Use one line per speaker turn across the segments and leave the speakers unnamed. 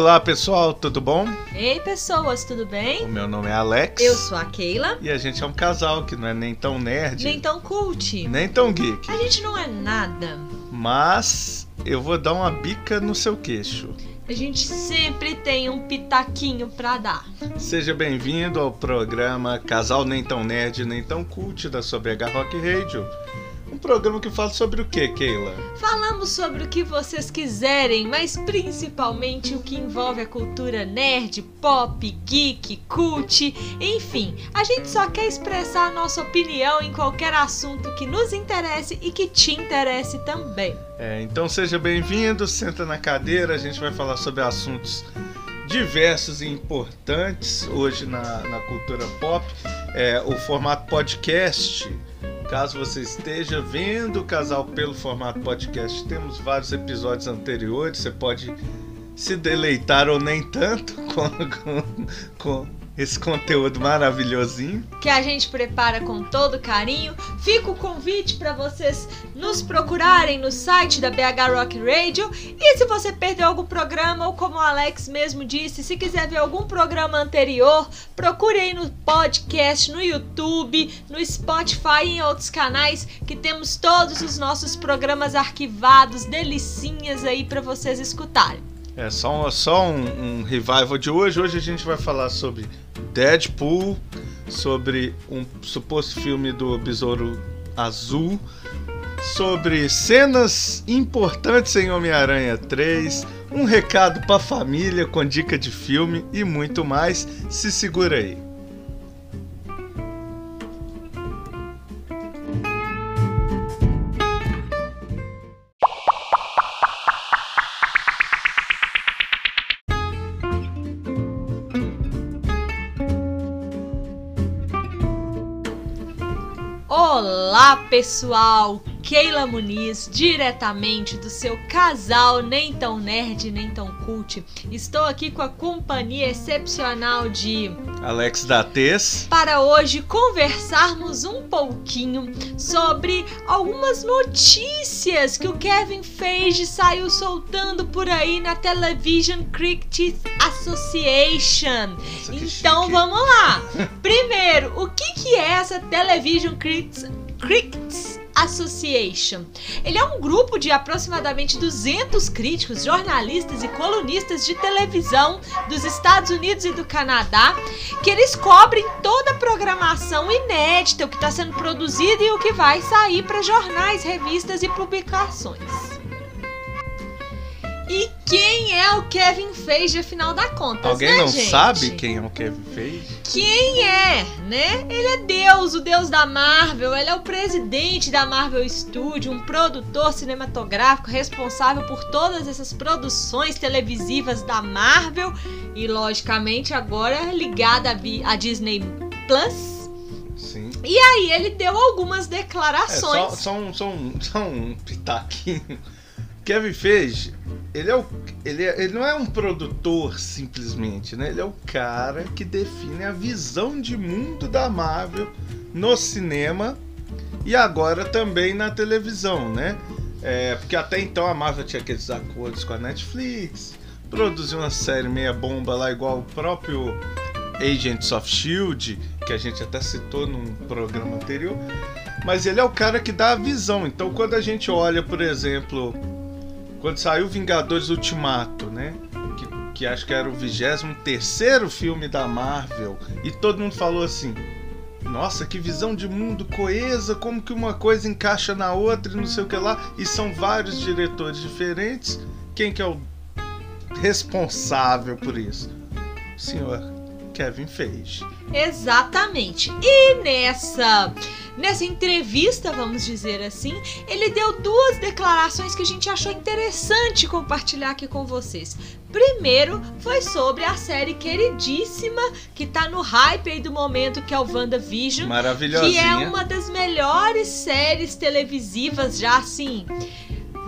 Olá pessoal, tudo bom?
Ei pessoas, tudo
O
bem?
meu nome é Alex.
Eu sou a Keila,
E a gente é um casal que não é nem tão nerd,
nem tão cult.
nem tão geek.
A gente não é nada.
Mas eu vou dar uma bica no seu queixo.
A gente sempre tem um pitaquinho pra dar.
Seja bem-vindo ao programa Casal Nem Tão Nerd, Nem Tão Cult da Sobregar Rock Radio. Um programa que fala sobre o que, Keila?
Falamos sobre o que vocês quiserem, mas principalmente o que envolve a cultura nerd, pop, geek, cult, enfim. A gente só quer expressar a nossa opinião em qualquer assunto que nos interesse e que te interesse também.
É, então seja bem-vindo, senta na cadeira, a gente vai falar sobre assuntos diversos e importantes hoje na, na cultura pop. É, o formato podcast, caso você esteja vendo o casal pelo formato podcast, temos vários episódios anteriores, você pode se deleitar ou nem tanto com, com, com esse conteúdo maravilhosinho.
que a gente prepara com todo carinho. Fica o convite para vocês nos procurarem no site da BH Rock Radio. E se você perdeu algum programa, ou como o Alex mesmo disse, se quiser ver algum programa anterior, procure aí no podcast, no YouTube, no Spotify e em outros canais que temos todos os nossos programas arquivados, delicinhas aí para vocês escutarem.
É só, um, só um, um revival de hoje. Hoje a gente vai falar sobre Deadpool, sobre um suposto filme do Besouro Azul, sobre cenas importantes em Homem-Aranha 3, um recado pra família com dica de filme e muito mais. Se segura aí.
Olá, pessoal! Keila Muniz, diretamente do seu casal nem tão nerd nem tão cult. Estou aqui com a companhia excepcional de
Alex da Tez.
para hoje conversarmos um pouquinho sobre algumas notícias que o Kevin Feige saiu soltando por aí na Television Cricket Association.
Nossa,
Então
chique.
vamos lá. Primeiro, o que, que é essa Television Critics, Critics Association? Ele é um grupo de aproximadamente 200 críticos, jornalistas e colunistas de televisão dos Estados Unidos e do Canadá, que eles cobrem toda a programação inédita, o que está sendo produzido e o que vai sair para jornais, revistas e publicações. E quem é o Kevin Feige, afinal da contas,
Alguém
né,
não
gente?
sabe quem é o Kevin Feige?
quem é, né? Ele é Deus, o Deus da Marvel, ele é o presidente da Marvel Studio, um produtor cinematográfico responsável por todas essas produções televisivas da Marvel e, logicamente, agora ligada à Vi- à Disney Plus.
Sim.
E aí ele deu algumas
É,
declarações.
só, só um, só, um, só um pitaquinho. Kevin Feige, ele, é o, ele, é- ele não é um produtor simplesmente, né? Ele é o cara que define a visão de mundo da Marvel no cinema e agora também na televisão, né? É, porque até então a Marvel tinha aqueles acordos com a Netflix, produziu uma série meia bomba lá, igual o próprio Agents of Shield, que a gente até citou num programa anterior. Mas ele é o cara que dá a visão. Então, quando a gente olha, por exemplo, quando saiu Vingadores Ultimato, né? Que, que acho que era o 23 filme da Marvel, e todo mundo falou assim: Nossa, que visão de mundo coesa, como que uma coisa encaixa na outra e não sei o que lá. E são vários diretores diferentes. Quem que é o responsável por isso? O senhor Kevin Feige.
Exatamente. E nessa nessa entrevista, vamos dizer assim, ele deu duas declarações que a gente achou interessante compartilhar aqui com vocês. Primeiro foi sobre a série queridíssima que tá no hype aí do momento, que é o WandaVision,
Maravilhosinha.
que é uma das melhores séries televisivas já assim,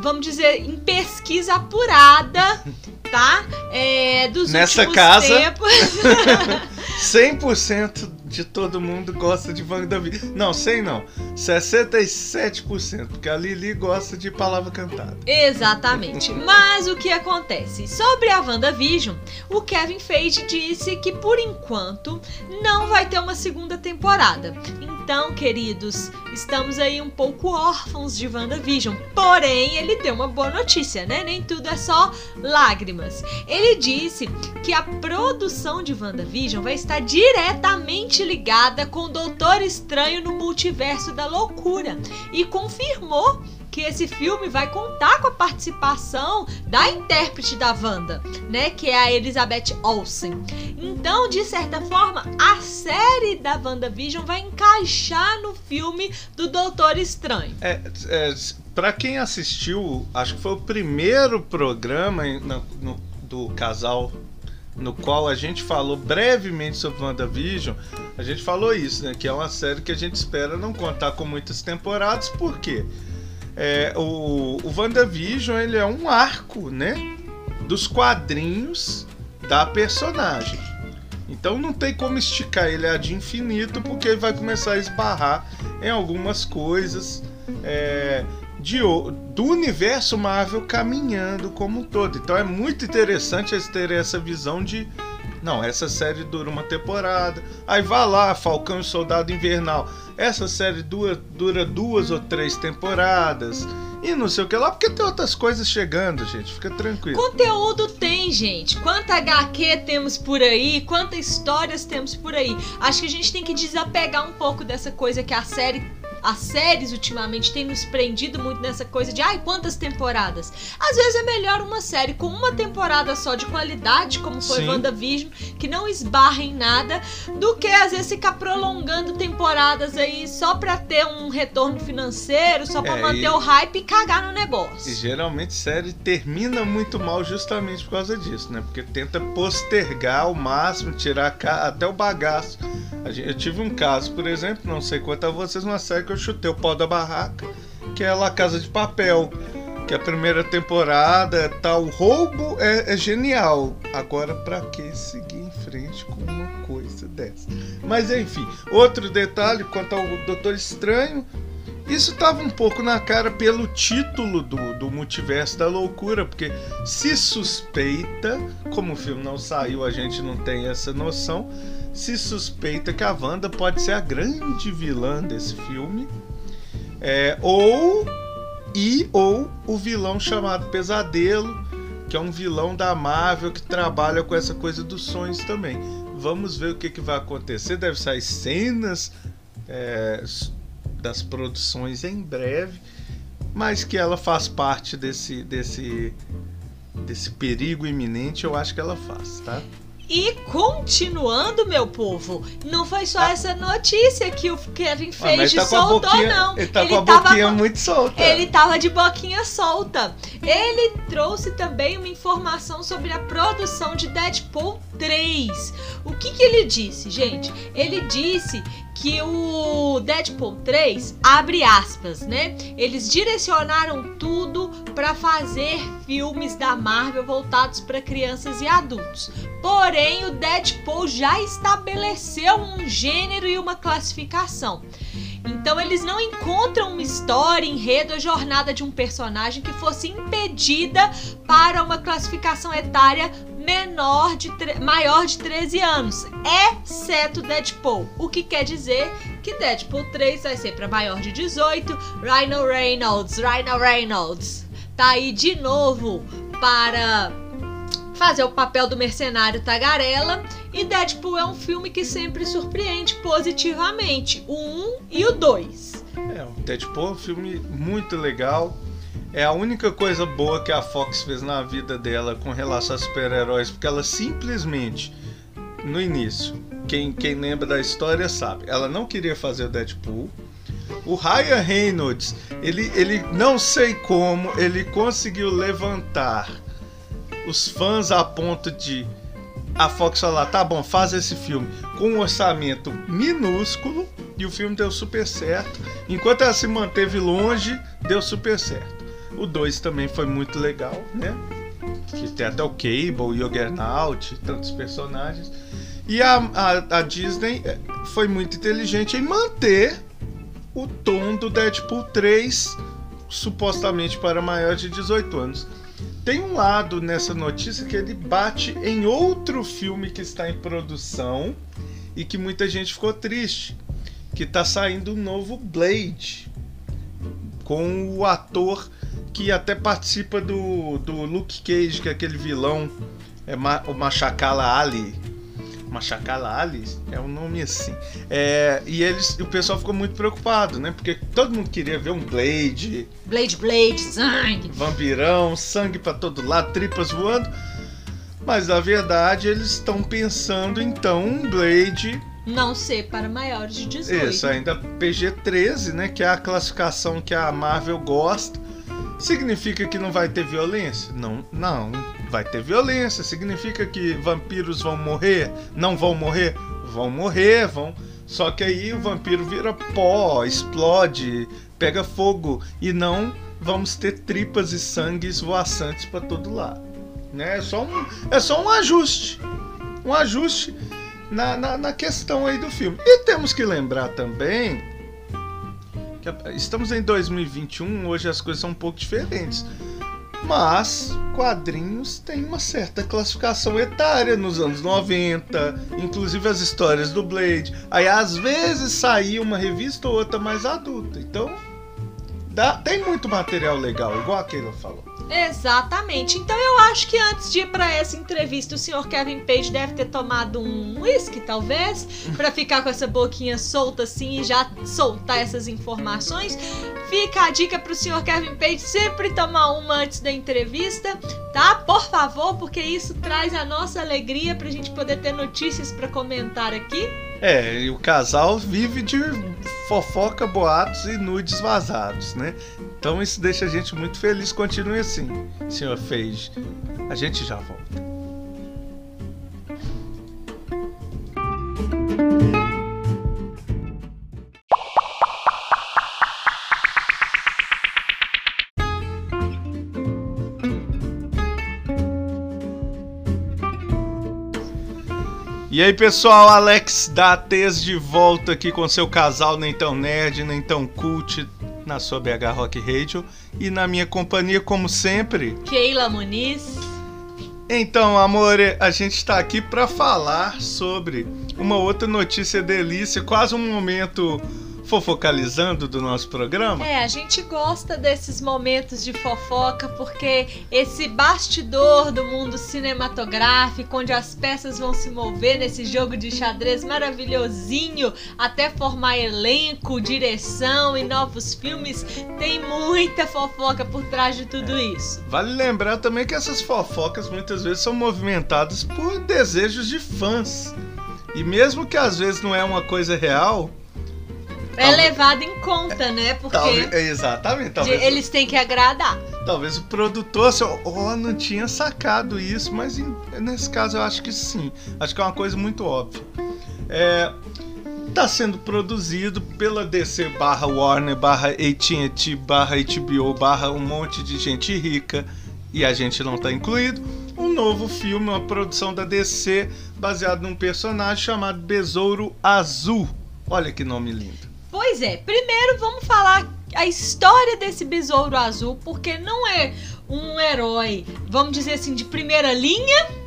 vamos dizer, em pesquisa apurada, tá? É, dos
Nessa casa.
tempos.
100% de todo mundo gosta de WandaVision. Não, 100 não. 67%, porque a Lili gosta de palavra cantada.
Exatamente. Mas o que acontece? Sobre a WandaVision, o Kevin Feige disse que por enquanto não vai ter uma segunda temporada. Então, queridos, estamos aí um pouco órfãos de WandaVision. Porém, ele deu uma boa notícia, né? Nem tudo é só lágrimas. Ele disse que a produção de WandaVision vai estar diretamente ligada com o Doutor Estranho no Multiverso da Loucura e confirmou que esse filme vai contar com a participação da intérprete da Wanda, né, que é a Elizabeth Olsen. Então, de certa forma, a série da WandaVision vai encaixar no filme do Doutor Estranho.
É, é para quem assistiu, acho que foi o primeiro programa no, no, do casal no qual a gente falou brevemente sobre WandaVision, a gente falou isso, né? Que é uma série que a gente espera não contar com muitas temporadas, por quê? É, o, o WandaVision ele é um arco, né? Dos quadrinhos da personagem. Então não tem como esticar ele a de infinito, porque ele vai começar a esbarrar em algumas coisas é, de, do universo Marvel caminhando como um todo. Então é muito interessante terem essa visão de não, essa série dura uma temporada. Aí vai lá, Falcão e Soldado Invernal. Essa série dura, dura duas ou três temporadas. E não sei o que lá, porque tem outras coisas chegando, gente. Fica tranquilo.
Conteúdo tem, gente. Quanta HQ temos por aí, quantas histórias temos por aí. Acho que a gente tem que desapegar um pouco dessa coisa que a série as séries ultimamente têm nos prendido muito nessa coisa de ai, quantas temporadas. Às vezes é melhor uma série com uma temporada só de qualidade, como foi Sim. WandaVision, que não esbarra em nada, do que às vezes ficar prolongando temporadas aí só pra ter um retorno financeiro, só pra é, manter e... o hype e cagar no negócio.
E geralmente série termina muito mal justamente por causa disso, né? Porque tenta postergar ao máximo, tirar até o bagaço. Eu tive um caso, por exemplo, não sei quanto a vocês, uma série que eu chutei o pau da barraca, que é La Casa de Papel. Que a primeira temporada tal tá, roubo é, é genial. Agora, para que seguir em frente com uma coisa dessa? Mas enfim, outro detalhe quanto ao Doutor Estranho, isso estava um pouco na cara pelo título do, do Multiverso da Loucura, porque se suspeita, como o filme não saiu, a gente não tem essa noção, se suspeita que a Wanda pode ser a grande vilã desse filme. É, ou e ou o vilão chamado Pesadelo, que é um vilão da Marvel que trabalha com essa coisa dos sonhos também. Vamos ver o que, que vai acontecer. Deve sair cenas é, das produções em breve, mas que ela faz parte desse, desse, desse perigo iminente, eu acho que ela faz, tá?
E continuando, meu povo, não foi só ah. essa notícia que o Kevin ah, Feige ah, tá soltou,
boquinha,
não.
Ele tá ele com a boquinha tava, muito solta.
Ele tava de boquinha solta. Ele trouxe também uma informação sobre a produção de Deadpool 3. O que que ele disse, gente? Ele disse que o Deadpool 3 abre aspas, né? Eles direcionaram tudo para fazer filmes da Marvel voltados para crianças e adultos. Porém, o Deadpool já estabeleceu um gênero e uma classificação. Então eles não encontram uma história, enredo, a jornada de um personagem que fosse impedida para uma classificação etária menor de maior de 13 anos, exceto Deadpool. O que quer dizer que Deadpool 3 vai ser para maior de 18. Rhino Reynolds, Rhino Reynolds tá aí de novo para fazer o papel do mercenário tagarela. E Deadpool é um filme que sempre surpreende positivamente, o 1 e o 2.
É, o Deadpool é um filme muito legal. É a única coisa boa que a Fox fez na vida dela com relação a super-heróis, porque ela simplesmente, no início, quem, quem lembra da história sabe, ela não queria fazer o Deadpool. O Ryan Reynolds, ele, ele não sei como, ele conseguiu levantar os fãs a ponto de a Fox falar, tá bom, faz esse filme com um orçamento minúsculo e o filme deu super certo. Enquanto ela se manteve longe, deu super certo. O 2 também foi muito legal, né? Que tem até o Cable, Juggernaut, tantos personagens. E a, a, a Disney eh, foi muito inteligente em manter o tom do Deadpool 3, supostamente para maiores de 18 anos. Tem um lado nessa notícia que ele bate em outro filme que está em produção e que muita gente ficou triste, que está saindo um novo Blade com o ator que até participa do, do Luke Cage, que é aquele vilão, é o Machacala Ali. Machacala Ali é um nome assim. É, e eles, o pessoal ficou muito preocupado, né? Porque todo mundo queria ver um Blade.
Blade, Blade, sangue.
Vampirão, sangue para todo lado, tripas voando. Mas na verdade eles estão pensando então um Blade
não ser para maiores de 18.
Isso, ainda PG-13, né? Que é a classificação que a Marvel gosta. Significa que não vai ter violência? Não, não. Vai ter violência. Significa que vampiros vão morrer? Não vão morrer? Vão morrer, vão. Só que aí o vampiro vira pó, explode, pega fogo e não vamos ter tripas e sangue esvoaçantes para todo lado. Né? É, só um, é só um ajuste. Um ajuste na, na, na questão aí do filme. E temos que lembrar também estamos em 2021, hoje as coisas são um pouco diferentes. Mas quadrinhos têm uma certa classificação etária nos anos 90, inclusive as histórias do Blade. Aí às vezes saía uma revista ou outra mais adulta. Então, dá, tem muito material legal, igual a Keila falou.
Exatamente. Então eu acho que antes de ir para essa entrevista, o senhor Kevin Page deve ter tomado um whisky, talvez, para ficar com essa boquinha solta assim e já soltar essas informações. Fica a dica pro senhor Kevin Page sempre tomar uma antes da entrevista, tá? Por favor, porque isso traz a nossa alegria pra gente poder ter notícias para comentar aqui.
É, e o casal vive de fofoca, boatos e nudes vazados, né? Então isso deixa a gente muito feliz. Continue assim, senhor Feige. A gente já volta. E aí pessoal, Alex da Tez de volta aqui com seu casal nem tão nerd, nem tão cult na sua BH Rock Radio e na minha companhia como sempre,
Keila Muniz.
Então, amor, a gente está aqui para falar sobre uma outra notícia delícia, quase um momento fofocalizando do nosso programa?
É, a gente gosta desses momentos de fofoca porque esse bastidor do mundo cinematográfico, onde as peças vão se mover nesse jogo de xadrez maravilhosinho, até formar elenco, direção e novos filmes, tem muita fofoca por trás de tudo isso.
Vale lembrar também que essas fofocas muitas vezes são movimentadas por desejos de fãs. E mesmo que às vezes não é uma coisa real,
é talvez, levado em conta, né? Porque
talvez, exatamente. Talvez,
eles têm que agradar.
Talvez o produtor, assim, oh, não tinha sacado isso, mas em, nesse caso eu acho que sim. Acho que é uma coisa muito óbvia. É, tá sendo produzido pela DC barra Warner barra AT&T barra HBO barra um monte de gente rica e a gente não tá incluído. Um novo filme, uma produção da DC baseado num personagem chamado Besouro Azul. Olha que nome lindo.
Pois é, primeiro vamos falar a história desse besouro azul, porque não é um herói, vamos dizer assim, de primeira linha.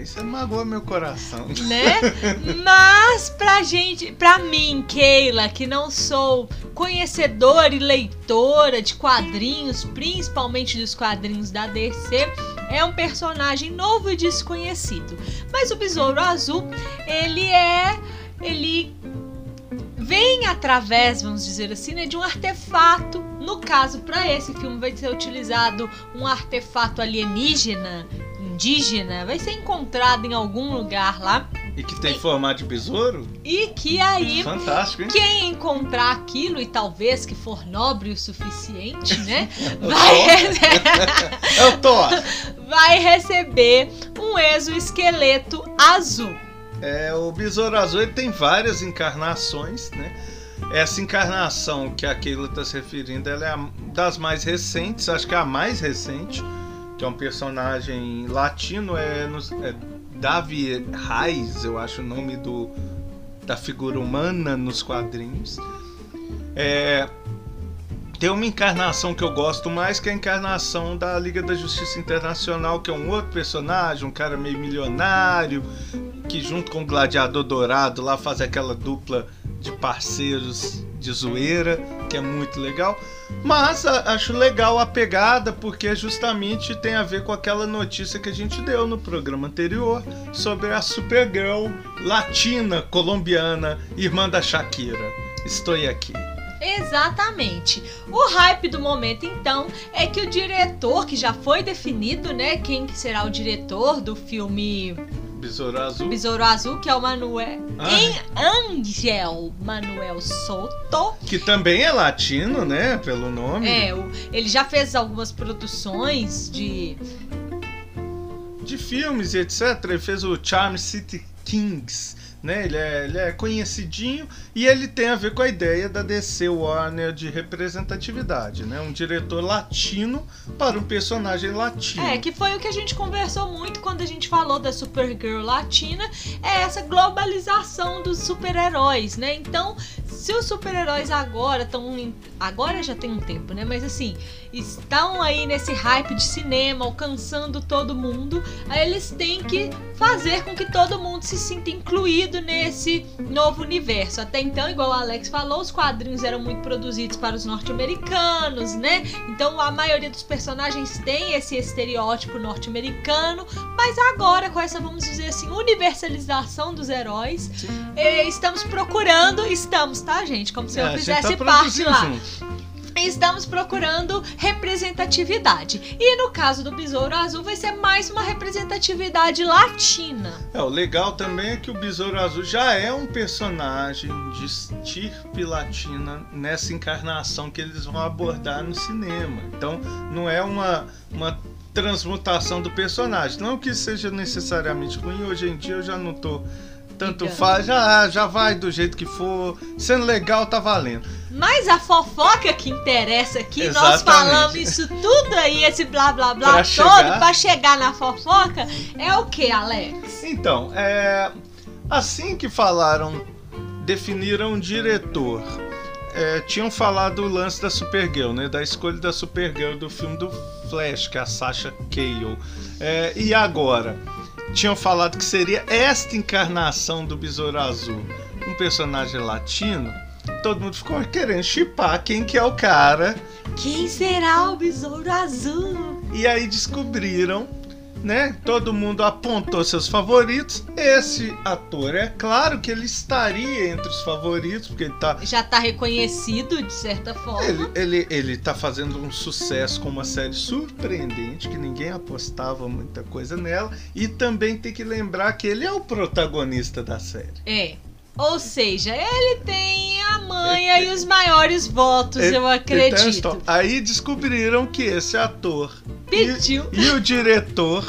Isso magoa meu coração.
Né? Mas pra gente, pra mim, Keila, que não sou conhecedora e leitora de quadrinhos, principalmente dos quadrinhos da DC, é um personagem novo e desconhecido. Mas o Besouro Azul, ele é. Ele vem através, vamos dizer assim, né, de um artefato. No caso, para esse filme vai ser utilizado um artefato alienígena, indígena, vai ser encontrado em algum lugar lá.
E que tem e, formato de besouro?
E que aí.
Fantástico, hein?
Quem encontrar aquilo, e talvez que for nobre o suficiente, né? vai.
é o Thor!
Vai receber um exoesqueleto azul.
É, o Besouro Azul ele tem várias encarnações, né? Essa encarnação que a Keila está se referindo, ela é a das mais recentes, acho que é a mais recente, que é um personagem latino, é, no, é Davi Reis, eu acho o nome do, da figura humana nos quadrinhos. É, tem uma encarnação que eu gosto mais, que é a encarnação da Liga da Justiça Internacional, que é um outro personagem, um cara meio milionário, que junto com o Gladiador Dourado lá faz aquela dupla de parceiros de zoeira, que é muito legal. Mas a, acho legal a pegada, porque justamente tem a ver com aquela notícia que a gente deu no programa anterior sobre a Supergirl latina, colombiana, irmã da Shakira. Estou aqui.
Exatamente. O hype do momento, então, é que o diretor, que já foi definido, né? Quem será o diretor do filme
Besouro Azul.
Besouro Azul, que é o Manuel.
Ah.
Em Angel Manuel Soto.
Que também é latino, né? Pelo nome.
É, ele já fez algumas produções de.
De filmes e etc. Ele fez o Charm City Kings. Né? Ele, é, ele é conhecidinho e ele tem a ver com a ideia da DC Warner de representatividade, né? Um diretor latino para um personagem latino.
É, que foi o que a gente conversou muito quando a gente falou da Supergirl latina, é essa globalização dos super-heróis, né? Então, se os super-heróis agora estão. Agora já tem um tempo, né? Mas assim, estão aí nesse hype de cinema, alcançando todo mundo, aí eles têm que fazer com que todo mundo se sinta incluído nesse novo universo. Até então, igual o Alex falou, os quadrinhos eram muito produzidos para os norte-americanos, né? Então a maioria dos personagens tem esse estereótipo norte-americano, mas agora com essa, vamos dizer assim, universalização dos heróis, eh, estamos procurando, estamos, tá, gente? Como se
É,
eu
gente
fizesse
tá
parte lá.
junto.
Estamos procurando representatividade. E no caso do Besouro Azul vai ser mais uma representatividade latina.
É, o legal também é que o Besouro Azul já é um personagem de estirpe latina nessa encarnação que eles vão abordar no cinema. Então, não é uma, uma transmutação do personagem. Não que seja necessariamente ruim, hoje em dia eu já não tô. Tanto faz, já, já vai do jeito que for. Sendo legal, tá valendo.
Mas a fofoca que interessa aqui, nós
Exatamente.
falamos isso tudo aí, esse blá blá blá
Pra
todo,
chegar-
pra chegar na fofoca, é o que, Alex?
Então, é, assim que falaram, definiram um diretor. é, tinham falado o lance da Supergirl, né? Da escolha da Supergirl do filme do Flash, que é a Sasha Cale. É, e agora? Tinham falado que seria esta encarnação do Besouro Azul, um personagem latino. Todo mundo ficou querendo chipar quem que é o cara.
Quem será o Besouro Azul?
E aí descobriram, né? Todo mundo apontou seus favoritos. Esse ator, é claro que ele estaria entre os favoritos, porque ele tá.
Já tá reconhecido, de certa forma.
Ele, ele, ele tá fazendo um sucesso com uma série surpreendente, que ninguém apostava muita coisa nela. E também tem que lembrar que ele é o protagonista da série.
É. Ou seja, ele tem a manha e os maiores votos, eu acredito.
então, aí descobriram que esse ator
Pediu.
e o diretor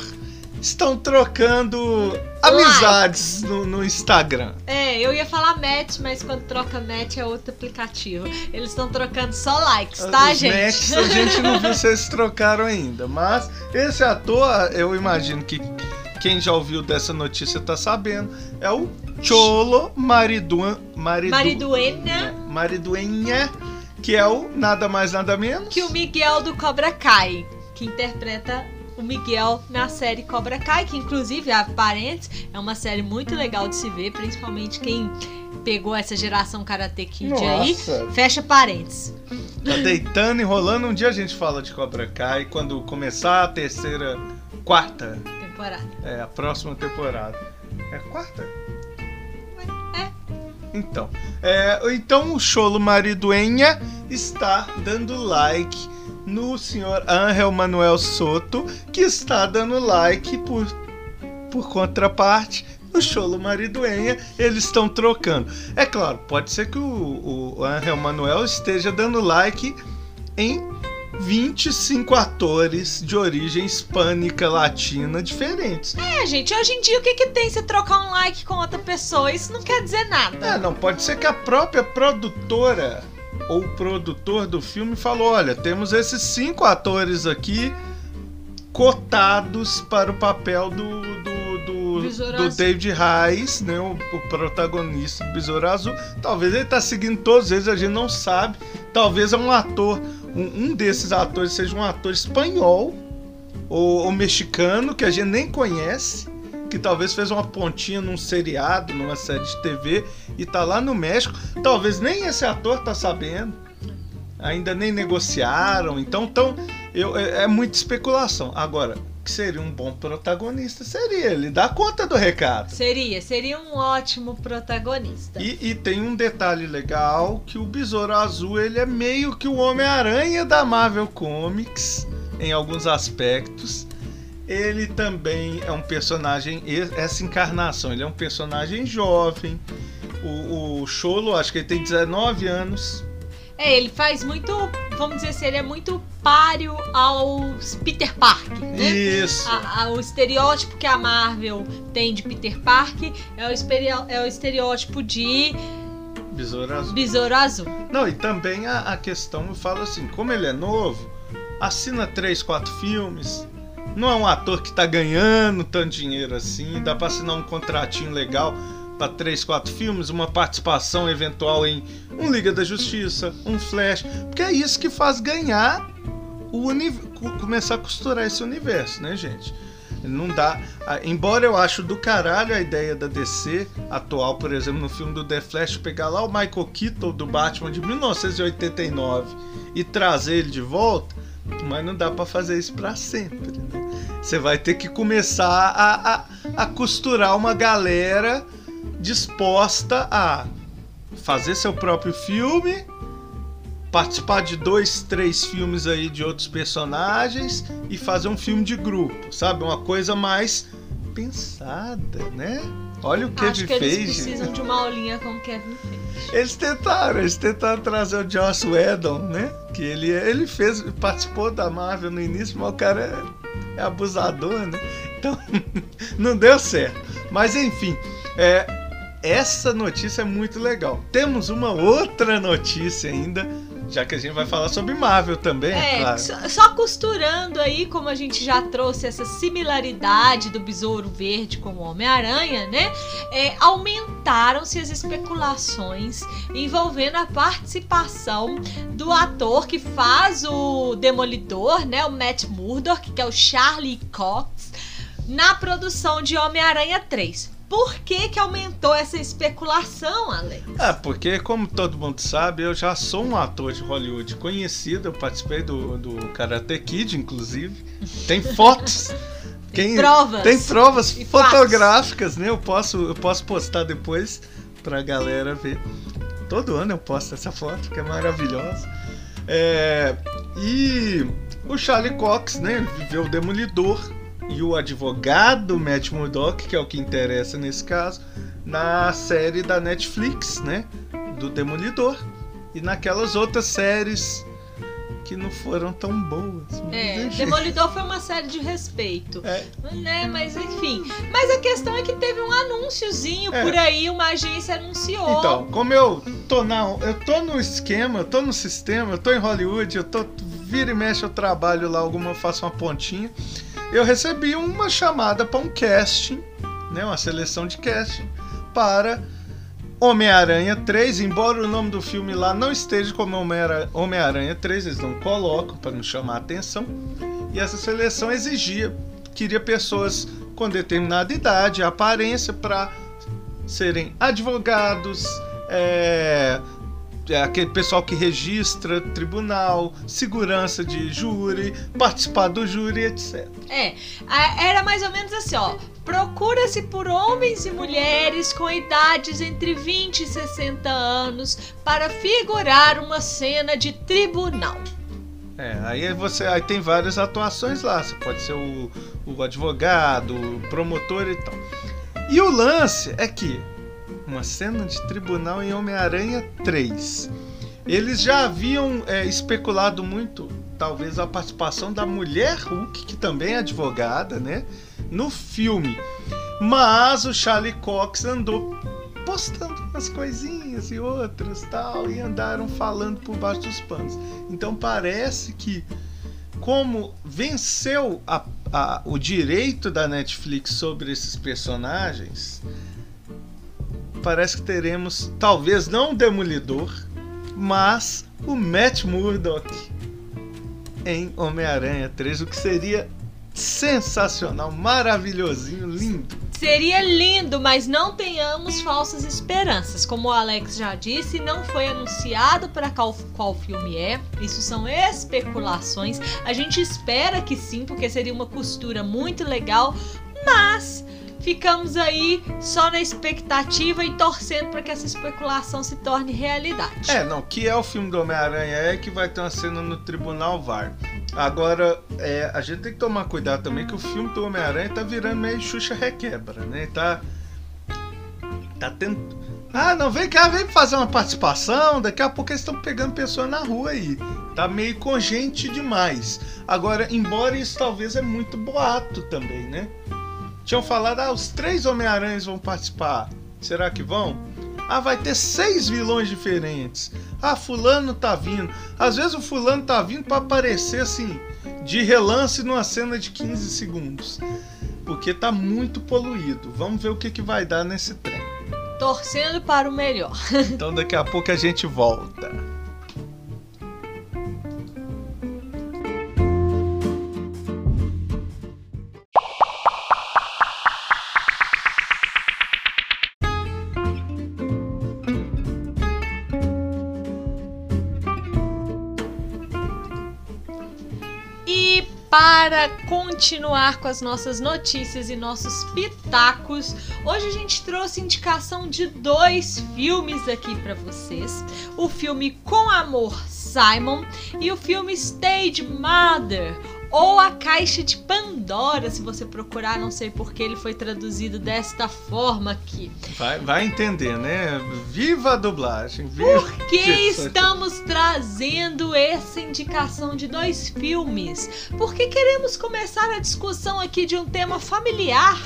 estão trocando amizades no, no Instagram.
É, eu ia falar match, mas quando troca match é outro aplicativo. Eles estão trocando só likes, tá,
Os
gente?
matches a gente não viu se eles trocaram ainda. Mas esse ator, eu imagino que quem já ouviu dessa notícia tá sabendo. É o Cholo Mariduan, Maridu,
Mariduena,
Mariduenha, que é o nada mais nada menos.
que o Miguel do Cobra Kai, que interpreta o Miguel na série Cobra Kai, que inclusive, a parentes, é uma série muito legal de se ver, principalmente quem pegou essa geração Karate Kid aí.
Nossa,
Fecha parênteses.
tá deitando e rolando. Um dia a gente fala de Cobra Kai quando começar a terceira, quarta,
Temporada.
é a próxima temporada. É a quarta? Então, é, então o Cholo Mariduenha está dando like no senhor Angel Manuel Soto, que está dando like por, por contraparte no Cholo Mariduenha. Eles estão trocando. É claro, pode ser que o, o Angel Manuel esteja dando like em 25 atores de origem hispânica latina diferentes.
É, gente, hoje em dia o que, que tem se trocar um like com outra pessoa? Isso não quer dizer nada.
É, não, pode ser que a própria produtora ou produtor do filme falou: olha, temos esses cinco atores aqui cotados para o papel do, do, do do. David Reis, né? O, o protagonista do Besouro Azul. Talvez ele tá seguindo todos eles, a gente não sabe. Talvez é um ator, um, um desses atores seja um ator espanhol ou, ou mexicano que a gente nem conhece. Que talvez fez uma pontinha num seriado, numa série de TV e tá lá no México. Talvez nem esse ator tá sabendo. Ainda nem negociaram. Então, tão, eu, é, é muita especulação. Agora, que seria um bom protagonista, seria. Ele dá conta do recado.
Seria, seria um ótimo protagonista.
E, e tem um detalhe legal que o Besouro Azul ele é meio que o Homem-Aranha da Marvel Comics em alguns aspectos. Ele também é um personagem essa encarnação. Ele é um personagem jovem. O, o Cholo, acho que ele tem 19 anos.
É, ele faz muito, vamos dizer assim, ele é muito páreo aos Peter Parker, né?
Isso.
A- a- o estereótipo que a Marvel tem de Peter Parker é o, esperio- é o estereótipo de
Besouro Azul.
Besouro Azul.
Não, e também a, a questão, eu falo assim, como ele é novo, assina três, quatro filmes. Não é um ator que tá ganhando tanto dinheiro assim, dá pra assinar um contratinho legal pra três, quatro filmes, uma participação eventual em um Liga da Justiça, um Flash, porque é isso que faz ganhar o começar a costurar esse universo, né, gente? Não dá. Embora eu acho do caralho a ideia da DC atual, por exemplo, no filme do The Flash, pegar lá o Michael Keaton do Batman de 1989 e trazer ele de volta, mas não dá pra fazer isso pra sempre. Né? Você vai ter que começar a, a, a costurar uma galera disposta a fazer seu próprio filme, participar de dois, três filmes aí de outros personagens e fazer um filme de grupo, sabe? Uma coisa mais pensada, né? Olha o que
Acho que eles precisam de uma aulinha com o Kevin Feige.
Eles tentaram, eles tentaram trazer o Joss Whedon, né? Que ele, ele fez, participou da Marvel no início, mas o cara é, é abusador, né? Então não deu certo. Mas enfim, é, essa notícia é muito legal. Temos uma outra notícia ainda, já que a gente vai falar sobre Marvel também, é,
É,
claro.
só, só costurando aí, como a gente já trouxe essa similaridade do Besouro Verde com o Homem-Aranha, né? É, aumentaram-se as especulações envolvendo a participação do ator que faz o Demolidor, né? O Matt Murdock, que é o Charlie Cox, na produção de Homem-Aranha 3. Por que que aumentou essa especulação, Alex?
É, porque como todo mundo sabe, eu já sou um ator de Hollywood conhecido, eu participei do, do Karate Kid, inclusive. Tem fotos. Quem,
provas.
Tem provas
E fatos.
fotográficas, né? Eu posso, eu posso postar depois pra galera ver. Todo ano eu posto essa foto, que é maravilhosa. É, e o Charlie Cox, né? Ele viveu o Demolidor e o advogado Matt Murdock, que é o que interessa nesse caso, na série da Netflix, né? Do Demolidor. E naquelas outras séries que não foram tão boas.
É. Demolidor foi uma série de respeito.
É,
Né, mas enfim. Mas a questão é que teve um anúnciozinho
É.
por aí, uma agência anunciou.
Então, como eu tô na, eu tô no esquema, eu tô no sistema, eu tô em Hollywood, eu tô vira e mexe eu trabalho lá, alguma eu faço uma pontinha. Eu recebi uma chamada para um casting, né, uma seleção de casting para Homem-Aranha 3, embora o nome do filme lá não esteja como Homem-Ara- Homem-Aranha 3, eles não colocam para não chamar a atenção. E essa seleção exigia, queria pessoas com determinada idade, aparência para serem advogados, é, é aquele pessoal que registra tribunal, segurança de júri, participar do júri, etc.
É, era mais ou menos assim, ó. Procura-se por homens e mulheres com idades entre 20 e 60 anos para figurar uma cena de tribunal.
É, aí você aí tem várias atuações lá. Você pode ser o, o advogado, o promotor e tal. E o lance é que uma cena de tribunal em Homem-Aranha 3. Eles já haviam é, especulado muito, talvez, a participação da mulher Hulk, que também é advogada, né? No filme. Mas o Charlie Cox andou postando umas coisinhas e outras tal, e andaram falando por baixo dos panos. Então parece que, como venceu a, a, o direito da Netflix sobre esses personagens, parece que teremos, talvez não o Demolidor, mas o Matt Murdock em Homem-Aranha 3, o que seria sensacional, maravilhosinho, lindo.
Seria lindo, mas não tenhamos falsas esperanças. Como o Alex já disse, não foi anunciado para qual, qual filme é. Isso são especulações. A gente espera que sim, porque seria uma costura muito legal, mas ficamos aí só na expectativa e torcendo para que essa especulação se torne realidade.
É, não, que é o filme do Homem-Aranha é que vai ter uma cena no Tribunal VAR. Agora, é, a gente tem que tomar cuidado também que o filme do Homem-Aranha tá virando meio Xuxa Requebra, né? Tá. Tá tendo. Ah, não, vem cá, vem fazer uma participação. Daqui a pouco eles estão pegando pessoas na rua aí. Tá meio congente demais. Agora, embora isso talvez é muito boato também, né? Tinham falado, ah, os três Homem-Aranhas vão participar. Será que vão? Ah, vai ter seis vilões diferentes. Ah, fulano tá vindo. Às vezes o fulano tá vindo para aparecer assim, de relance numa cena de 15 segundos. Porque tá muito poluído. Vamos ver o que, que vai dar nesse trem.
Torcendo para o melhor.
então daqui a pouco a gente volta.
Para continuar com as nossas notícias e nossos pitacos, hoje a gente trouxe indicação de dois filmes aqui para vocês: o filme Com Amor Simon e o filme Stage Mother ou a caixa de Pandora, se você procurar, não sei por que ele foi traduzido desta forma aqui.
Vai, vai entender, né? Viva a dublagem! Viva
por que estamos trazendo essa indicação de dois filmes? Porque queremos começar a discussão aqui de um tema familiar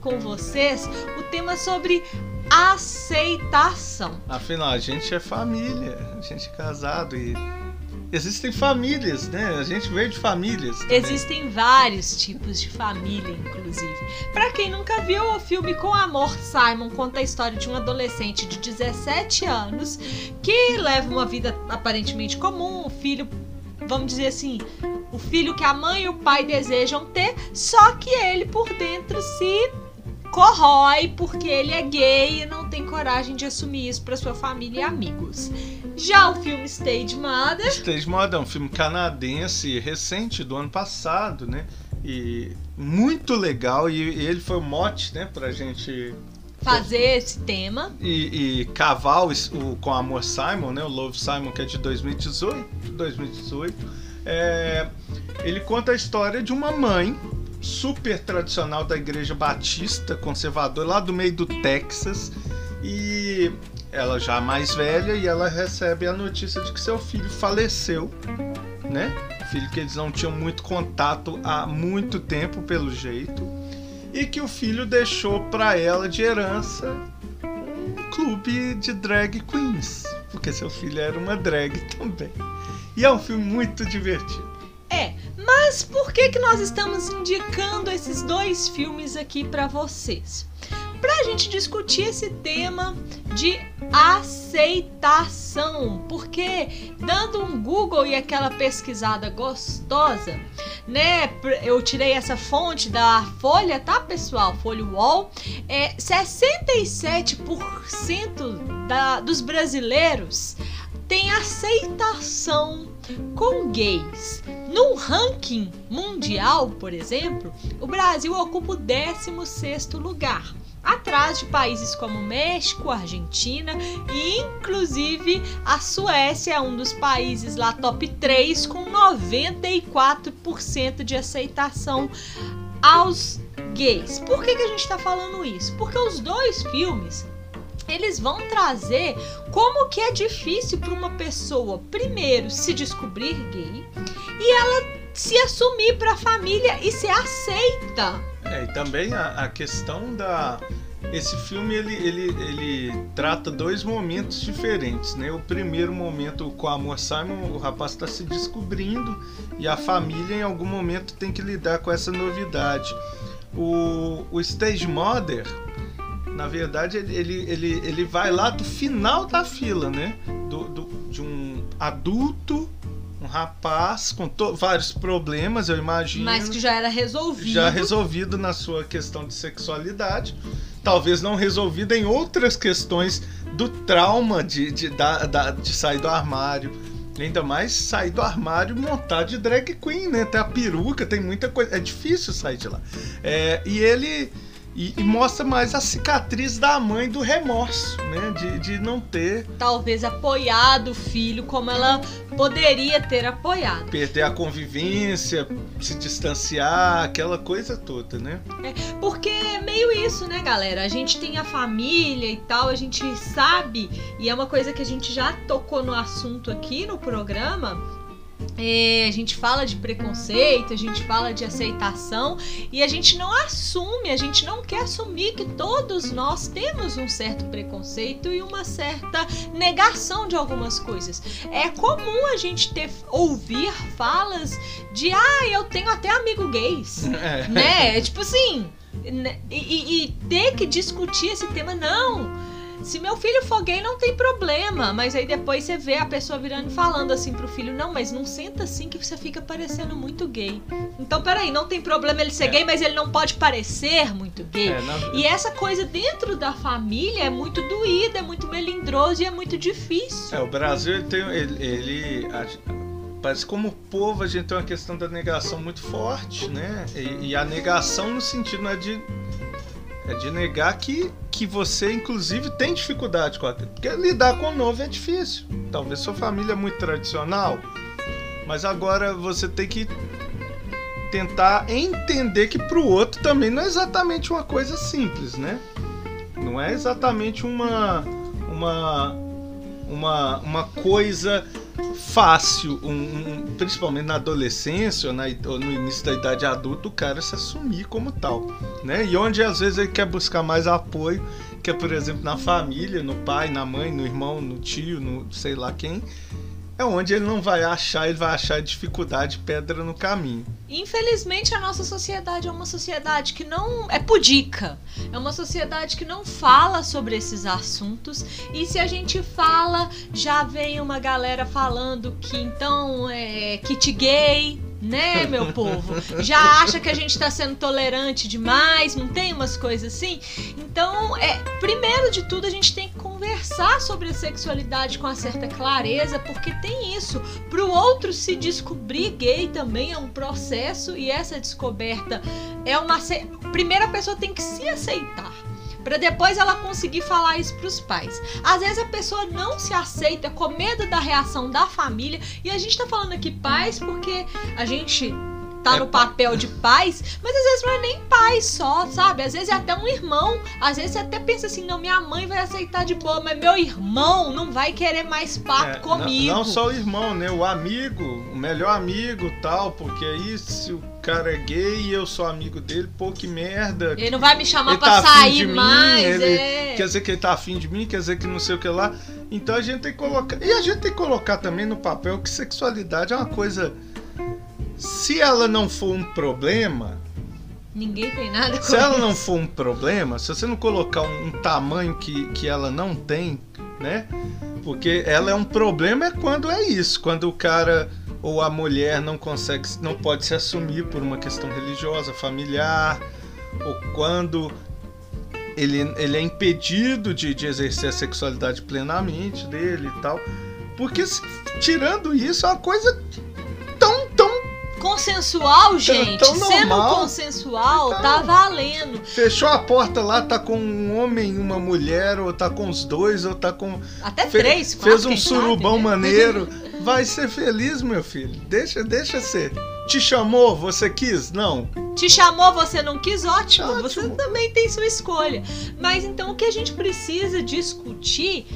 com vocês, o tema sobre aceitação.
Afinal, a gente é família, a gente é casado e Existem famílias, né? A gente veio de famílias.
Também. Existem vários tipos de família, inclusive. Para quem nunca viu o filme Com Amor, Simon conta a história de um adolescente de 17 anos que leva uma vida aparentemente comum, filho, vamos dizer assim, o filho que a mãe e o pai desejam ter, só que ele por dentro se corrói porque ele é gay e não tem coragem de assumir isso para sua família e amigos. Já o filme Stage Mother.
Stage Mother é um filme canadense recente do ano passado, né? E muito legal. E, ele foi o mote, né, pra gente
fazer esse tema.
E, e cavar o, o, com Amor Simon, né? O Love Simon, que é de 2018. 2018. É, ele conta a história de uma mãe super tradicional da igreja batista conservadora lá do meio do Texas e ela já mais velha e ela recebe a notícia de que seu filho faleceu, né? Filho que eles não tinham muito contato há muito tempo pelo jeito e que o filho deixou para ela de herança um clube de drag queens, porque seu filho era uma drag também. E é um filme muito divertido.
É, mas por que que nós estamos indicando esses dois filmes aqui para vocês? Para a gente discutir esse tema de aceitação, porque dando um Google e aquela pesquisada gostosa, né? Eu tirei essa fonte da Folha, tá, pessoal? Folha Wall. É 67% da, dos brasileiros têm aceitação com gays. Num ranking mundial, por exemplo, o Brasil ocupa o 16º lugar, atrás de países como México, Argentina e inclusive a Suécia é um dos países lá top 3 com 94% de aceitação aos gays. Por que, que a gente está falando isso? Porque os dois filmes eles vão trazer como que é difícil para uma pessoa, primeiro, se descobrir gay e ela se assumir para a família e ser aceita.
É, e também a, a questão da esse filme ele, ele, ele trata dois momentos diferentes, né? O primeiro momento com a Amor Simon, o rapaz está se descobrindo e a família em algum momento tem que lidar com essa novidade. O, o Stage Mother, na verdade, ele, ele, ele, vai lá do final da fila, né? Do, do de um adulto um rapaz com vários problemas, eu imagino.
Mas que já era resolvido.
Já resolvido na sua questão de sexualidade. Talvez não resolvido em outras questões do trauma de, de, da, da, de sair do armário. Ainda mais sair do armário e montar de drag queen, né? Tem a peruca, tem muita coisa. É difícil sair de lá. É, e ele e, e, mostra mais a cicatriz da mãe do remorso, né? De, de não ter.
Talvez apoiado o filho como ela poderia ter apoiado.
Perder a convivência, se distanciar, aquela coisa toda, né?
É, porque é meio isso, né, galera? A gente tem a família e tal, a gente sabe, e é uma coisa que a gente já tocou no assunto aqui no programa é, a gente fala de preconceito, a gente fala de aceitação e a gente não assume, a gente não quer assumir que todos nós temos um certo preconceito e uma certa negação de algumas coisas. É comum a gente ter ouvir falas de ah, eu tenho até amigo gays, é. né? É tipo assim, né? e, e ter que discutir esse tema, não se meu filho for gay, não tem problema. Mas aí depois você vê a pessoa virando e falando assim pro filho: Não, mas não senta assim que você fica parecendo muito gay. Então, peraí, não tem problema ele ser é. gay, mas ele não pode parecer muito gay. É, na... E essa coisa dentro da família é muito doída, é muito melindroso e é muito difícil.
É, o Brasil tem. Ele, ele parece como povo a gente tem uma questão da negação muito forte, né? E, e a negação no sentido não é de é de negar que, que você, inclusive, tem dificuldade com aquilo. Porque lidar com o novo é difícil. Talvez sua família é muito tradicional. Mas agora você tem que tentar entender que para o outro também não é exatamente uma coisa simples, né? Não é exatamente uma uma uma, uma coisa fácil, um, um, principalmente na adolescência ou, na, ou, no início da idade adulta, o cara se assumir como tal, né? E onde às vezes ele quer buscar mais apoio, que é, por exemplo, na família, no pai, na mãe, no irmão, no tio, no sei lá quem, é onde ele não vai achar, ele vai achar dificuldade, pedra no caminho.
Infelizmente, a nossa sociedade é uma sociedade que não é pudica. É uma sociedade que não fala sobre esses assuntos. E se a gente fala, já vem uma galera falando que então é kit gay, né, meu povo? Já acha que a gente tá sendo tolerante demais, não tem umas coisas assim? Então, é, primeiro de tudo, a gente tem que conversar sobre a sexualidade com uma certa clareza, porque tem isso. Pro outro se descobrir gay também é um processo e essa descoberta é uma. Primeiro a pessoa tem que se aceitar para depois ela conseguir falar isso para os pais. Às vezes a pessoa não se aceita com medo da reação da família e a gente tá falando aqui pais porque a gente tá é no papel de pais, mas às vezes não é nem pai só, sabe? Às vezes é até um irmão. Às vezes você até pensa assim, não, minha mãe vai aceitar de boa, mas meu irmão não vai querer mais papo é, comigo.
Não, não, só o irmão, né? O amigo, melhor amigo tal, porque aí se o cara é gay e eu sou amigo dele, pô, que merda.
Ele não vai me chamar ele pra tá sair mais,
mim, é. Quer dizer que ele tá afim de mim, quer dizer que não sei o que lá. Então a gente tem que colocar. E a gente tem que colocar também no papel que sexualidade é uma coisa se ela não for um problema.
Ninguém tem nada com
Se ela não for um problema, se você não colocar um, um tamanho que, que ela não tem, né? Porque ela é um problema é quando é isso, quando o cara ou a mulher não consegue, não pode se assumir por uma questão religiosa, familiar, ou quando ele, ele é impedido de, de exercer a sexualidade plenamente dele e tal. Porque tirando isso, é uma coisa
Consensual, gente. Tão, tão Sendo consensual, tá, tá valendo.
Fechou a porta lá, tá com um homem e uma mulher, ou tá com os dois, ou tá com.
Até Fe três,
quatro, Fez um surubão sabe, né? maneiro. Vai ser feliz, meu filho. Deixa, deixa ser. Te chamou, você quis? Não.
Te chamou, você não quis? Ótimo. Ótimo. Você também tem sua escolha. Mas então o que a gente precisa discutir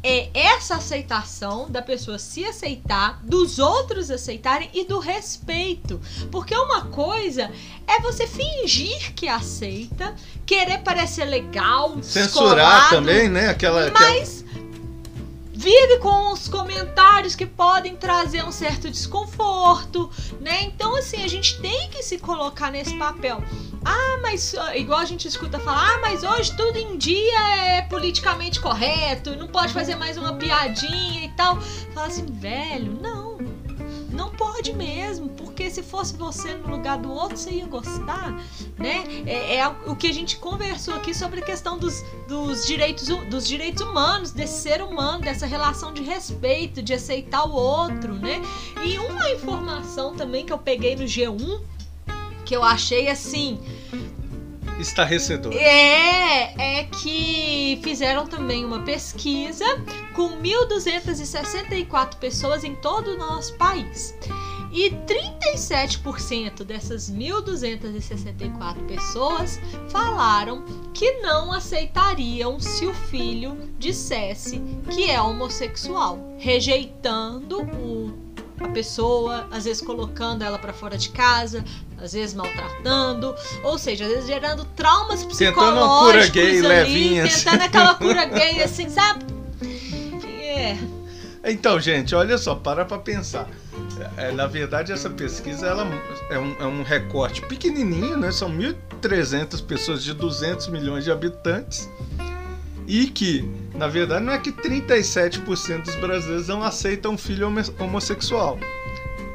é essa aceitação da pessoa se aceitar, dos outros aceitarem e do respeito. Porque uma coisa é você fingir que aceita, querer parecer legal,
censurar também, né? Aquela,
mas aquela... vive com os comentários que podem trazer um certo desconforto, né? Então assim, a gente tem que se colocar nesse papel. Ah, mas igual a gente escuta falar, ah, mas hoje tudo em dia é politicamente correto, não pode fazer mais uma piadinha e tal. Fala assim, velho, não. Não pode mesmo, porque se fosse você no lugar do outro, você ia gostar, né? É, é o que a gente conversou aqui sobre a questão dos, dos, direitos, dos direitos humanos, desse ser humano, dessa relação de respeito, de aceitar o outro, né? E uma informação também que eu peguei no G1 que eu achei assim.
Estarrecedor.
É, é que fizeram também uma pesquisa com 1.264 pessoas em todo o nosso país. E 37% dessas 1.264 pessoas falaram que não aceitariam se o filho dissesse que é homossexual, rejeitando o a pessoa, às vezes colocando ela para fora de casa, às vezes maltratando, ou seja, às vezes gerando traumas psicológicos tentando uma cura gay ali, levinha, tentando assim. aquela cura gay assim, sabe?
É. Então, gente, olha só, para pra pensar. É, na verdade, essa pesquisa ela é, um, é um recorte pequenininho, né? São 1.300 pessoas de 200 milhões de habitantes e que, na verdade, não é que 37% dos brasileiros não aceitam filho homossexual.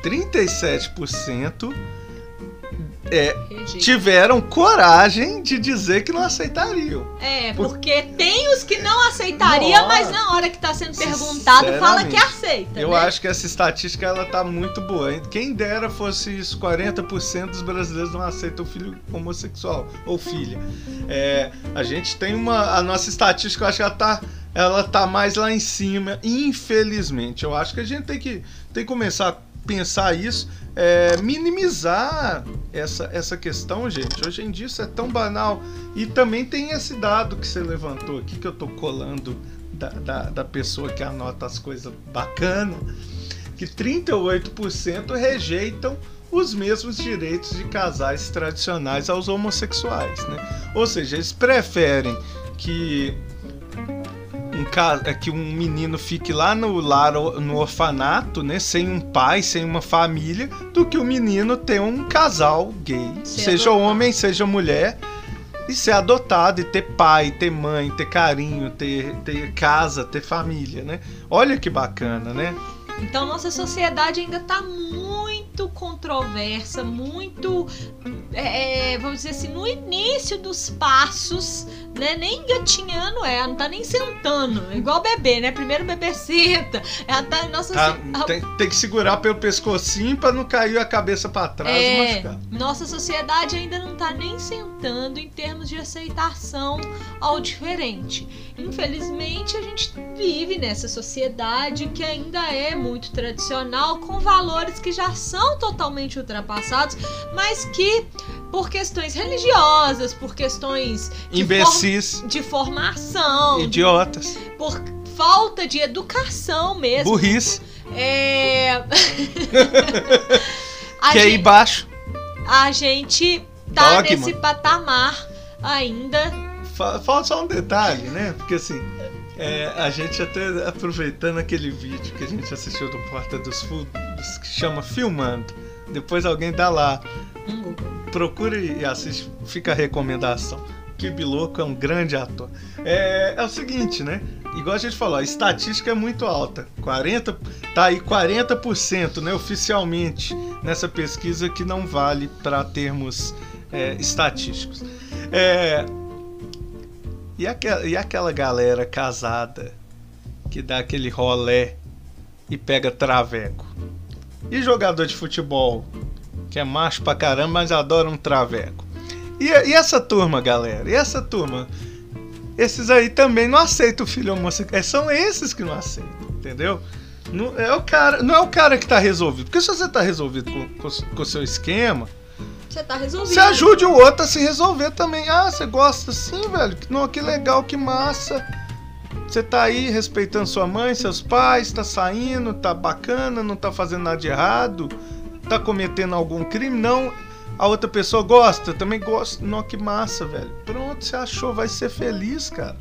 37% é, tiveram coragem de dizer que não aceitariam.
É, porque Por... tem os que não aceitariam, mas na hora que está sendo perguntado, fala que aceita.
Eu
né?
acho que essa estatística ela tá muito boa. Quem dera fosse isso, 40% dos brasileiros não aceitam filho homossexual ou filha. É, a gente tem uma. A nossa estatística, eu acho que ela tá ela tá mais lá em cima, infelizmente. Eu acho que a gente tem que, tem que começar a pensar isso é, minimizar essa, essa questão, gente. Hoje em dia isso é tão banal. E também tem esse dado que você levantou aqui, que eu tô colando da, da, da pessoa que anota as coisas bacanas, que 38% rejeitam os mesmos direitos de casais tradicionais aos homossexuais, né? Ou seja, eles preferem que que um menino fique lá no lar no orfanato, né, sem um pai, sem uma família, do que o menino ter um casal gay, seja adotado. homem, seja mulher, e ser adotado e ter pai, ter mãe, ter carinho, ter, ter casa, ter família, né? Olha que bacana, né?
Então nossa sociedade ainda está muito controversa, muito, é, é, vamos dizer assim, no início dos passos, né? Nem engatinhando é, não tá nem sentando, igual bebê, né? Primeiro o bebê senta, ela tá nossa
tá, tem, tem, que segurar pelo pescocinho para não cair a cabeça para trás é,
Nossa sociedade ainda não tá nem sentando em termos de aceitação ao diferente. Infelizmente a gente vive nessa sociedade que ainda é muito tradicional, com valores que já são totalmente ultrapassados, mas que por questões religiosas, por questões
de, for
de formação,
idiotas,
de, por falta de educação mesmo.
Burrice.
É.
que aí baixo.
A gente tá Dogma. nesse patamar ainda.
Falta só um detalhe, né? Porque assim, é, a gente até aproveitando aquele vídeo que a gente assistiu do Porta dos Fundos, que chama Filmando. Depois alguém dá lá. Procure e assiste, fica a recomendação. Que Biloco é um grande ator. É, é o seguinte, né? Igual a gente falou, a estatística é muito alta. 40, tá aí 40%, né, oficialmente, nessa pesquisa que não vale para termos é, estatísticos. É, e aquela, e aquela galera casada que dá aquele rolé e pega traveco? E jogador de futebol que é macho pra caramba, mas adora um traveco? E, e essa turma, galera? E essa turma? Esses aí também não aceitam o filho homossexual. É, são esses que não aceitam, entendeu? Não é o cara, não é o cara que tá resolvido. Porque se você tá resolvido com o seu esquema,
você tá resolvido.
Você ajude o outro a se resolver também. Ah, você gosta assim, velho? Não, que legal, que massa. Você tá aí respeitando sua mãe, seus pais, tá saindo, tá bacana, não tá fazendo nada de errado, tá cometendo algum crime, não. A outra pessoa gosta, também gosta. Não, que massa, velho. Pronto, você achou, vai ser feliz, cara.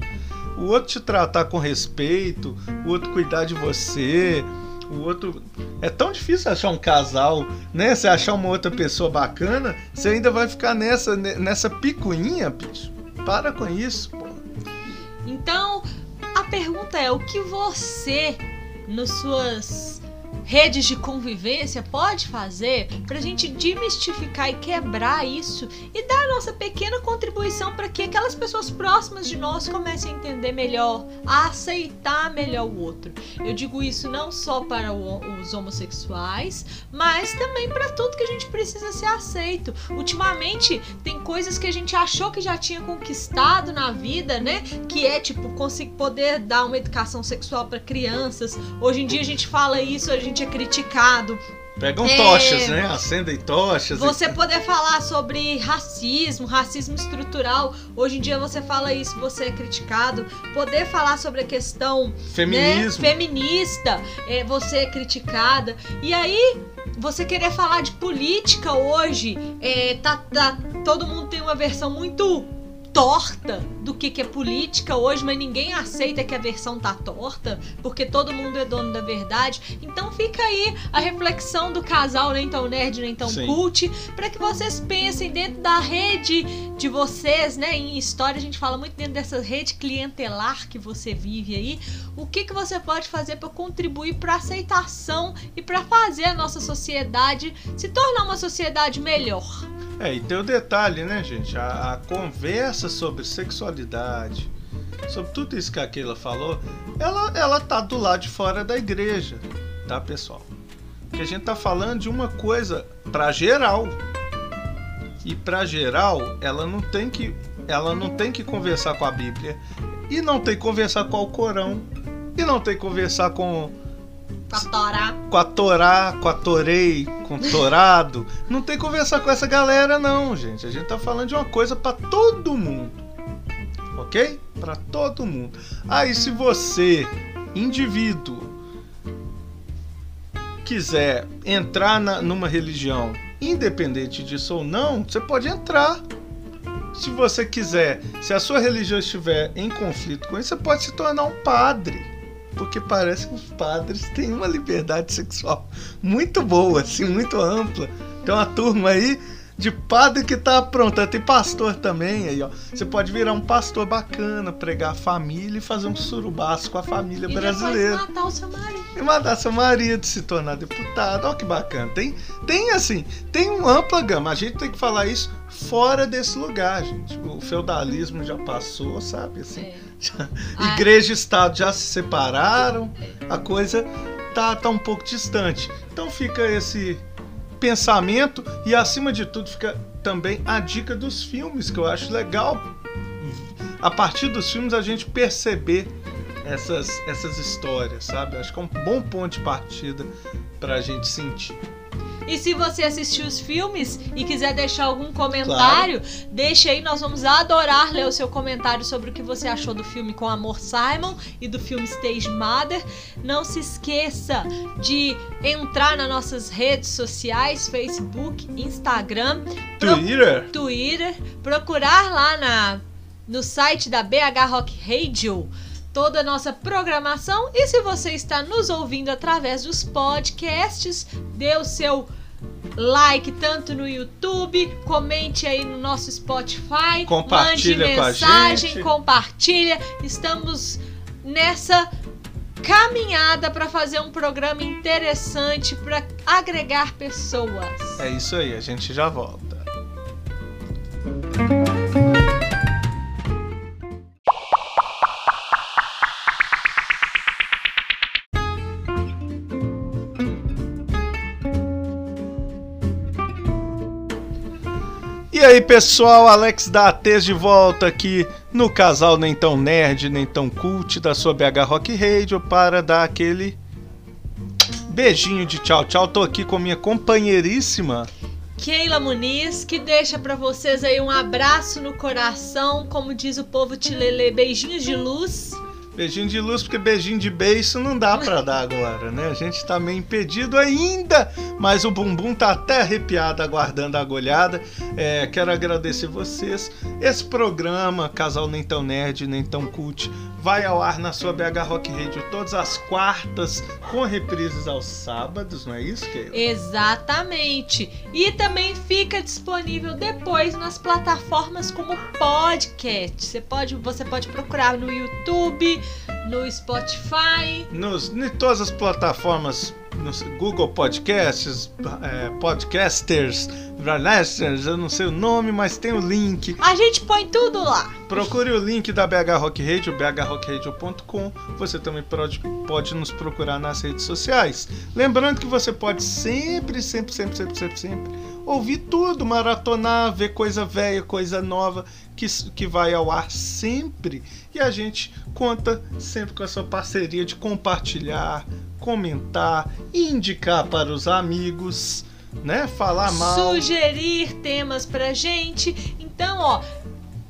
O outro te tratar com respeito, o outro cuidar de você, o outro. É tão difícil achar um casal, né? Você achar uma outra pessoa bacana, você ainda vai ficar nessa, nessa picuinha, bicho. Para com isso,
pergunta é: o que você, nas suas redes de convivência, pode fazer para a gente desmistificar e quebrar isso e dar a nossa pequena contribuição para que aquelas pessoas próximas de nós comecem a entender melhor, a aceitar melhor o outro? Eu digo isso não só para os homossexuais, mas também para tudo que a gente precisa ser aceito. Ultimamente, tem coisas que a gente achou que já tinha conquistado na vida, né? Que é tipo conseguir poder dar uma educação sexual para crianças. Hoje em dia a gente fala isso, a gente é criticado.
Pegam é, tochas, né? Acendem tochas.
Você e... poder falar sobre racismo, racismo estrutural. Hoje em dia você fala isso, você é criticado. Poder falar sobre a questão
Feminismo.
Né, feminista, é, você é criticada. E aí, você querer falar de política hoje, é, tá, tá, todo mundo tem uma versão muito torta do que, que é política hoje, mas ninguém aceita que a versão tá torta, porque todo mundo é dono da verdade. Então fica aí a reflexão do casal nem tão nerd, nem tão Sim. cult, para que vocês pensem dentro da rede de vocês, né? Em história a gente fala muito dentro dessa rede clientelar que você vive aí, o que, que você pode fazer para contribuir para aceitação e para fazer a nossa sociedade se tornar uma sociedade melhor.
É, e tem o detalhe, né, gente? A, a, conversa sobre sexualidade, sobre tudo isso que a Keila falou, ela, ela tá do lado de fora da igreja, tá, pessoal? Porque a gente tá falando de uma coisa para geral. E para geral, ela não tem que ela não tem que conversar com a Bíblia e não tem que conversar com o Corão e não tem que conversar com
com a Torá.
Com a Torá, com a Torei, com Torado. não tem que conversar com essa galera, não, gente. A gente tá falando de uma coisa para todo mundo. Ok? Para todo mundo. Aí, se você, indivíduo, quiser entrar na, numa religião, independente disso ou não, você pode entrar. Se você quiser, se a sua religião estiver em conflito com isso, você pode se tornar um padre porque parece que os padres têm uma liberdade sexual muito boa, assim, muito ampla. Tem uma turma aí de padre que tá pronta. Tem pastor também aí, ó. Você pode virar um pastor bacana, pregar a família e fazer um surubaço com a família
e
brasileira.
E matar o seu marido. E
matar seu marido, se tornar deputado. Ó que bacana. Tem, tem assim, tem uma ampla gama. A gente tem que falar isso fora desse lugar, gente. O feudalismo já passou, sabe? Assim. É. Igreja e Estado já se separaram, a coisa tá, tá um pouco distante. Então fica esse pensamento e acima de tudo fica também a dica dos filmes, que eu acho legal a partir dos filmes a gente perceber essas, essas histórias, sabe? Acho que é um bom ponto de partida para a gente sentir.
E se você assistiu os filmes e quiser deixar algum comentário, claro. deixe aí, nós vamos adorar ler o seu comentário sobre o que você achou do filme Com Amor Simon e do filme Stage Mother. Não se esqueça de entrar nas nossas redes sociais, Facebook, Instagram,
Twitter,
Twitter procurar lá na no site da BH Rock Radio toda a nossa programação. E se você está nos ouvindo através dos podcasts, dê o seu like tanto no YouTube, comente aí no nosso Spotify,
compartilha
mande mensagem, compartilha. Estamos nessa caminhada para fazer um programa interessante para agregar pessoas.
É isso aí, a gente já volta. Aí pessoal, Alex da ATES de volta aqui no casal nem tão nerd, nem tão cult da sua BH Rock Radio para dar aquele beijinho de tchau tchau. Tô aqui com minha companheiríssima
Keila Muniz, que deixa para vocês aí um abraço no coração, como diz o povo tilelê, beijinhos de luz.
Beijinho de luz, porque beijinho de beijo não dá para dar agora, né? A gente tá meio impedido ainda, mas o bumbum tá até arrepiado aguardando a agulhada. É, quero agradecer vocês. Esse programa, Casal Nem Tão Nerd, Nem Tão Cult, vai ao ar na sua BH Rock Radio todas as quartas, com reprises aos sábados, não é isso, Keila?
Exatamente. E também fica disponível depois nas plataformas como podcast. Você pode, você pode procurar no YouTube, no Spotify.
Nos, em todas as plataformas, Google Podcasts, é, Podcasters, Bralesters, eu não sei o nome, mas tem o link.
A gente põe tudo lá.
Procure o link da BH Rock Radio, bhrockradio.com. Você também pode, pode nos procurar nas redes sociais. Lembrando que você pode sempre, sempre, sempre, sempre, sempre, sempre ouvir tudo, maratonar, ver coisa velha, coisa nova que, que vai ao ar sempre. E a gente conta sempre com a sua parceria de compartilhar, comentar, indicar para os amigos, né? Falar mal.
Sugerir temas pra gente. Então, ó,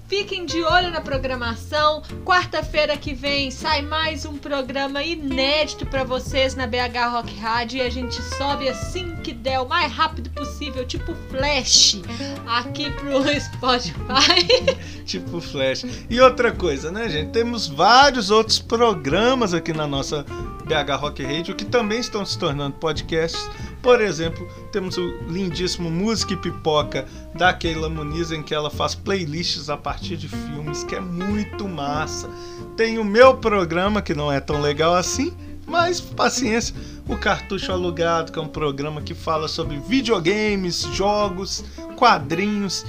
Fiquem de olho na programação. Quarta-feira que vem sai mais um programa inédito para vocês na BH Rock Rádio e a gente sobe assim que der o mais rápido possível, tipo flash, aqui pro Spotify.
tipo flash. E outra coisa, né, gente? Temos vários outros programas aqui na nossa BH Rock Radio que também estão se tornando podcasts. Por exemplo, temos o lindíssimo Música e Pipoca da Keila Muniz, em que ela faz playlists a partir de filmes, que é muito massa. Tem o meu programa, que não é tão legal assim, mas paciência. O Cartucho Alugado, que é um programa que fala sobre videogames, jogos, quadrinhos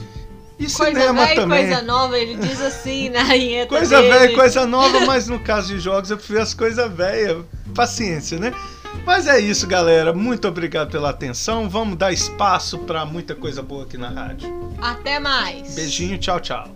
e
coisa
cinema
velha
também.
coisa nova, ele diz assim na vinheta
Coisa velha, coisa nova, mas no caso de jogos eu prefiro as coisas velhas. Paciência, né? Mas é isso, galera. Muito obrigado pela atenção. Vamos dar espaço para muita coisa boa aqui na rádio.
Até mais.
Beijinho, tchau, tchau.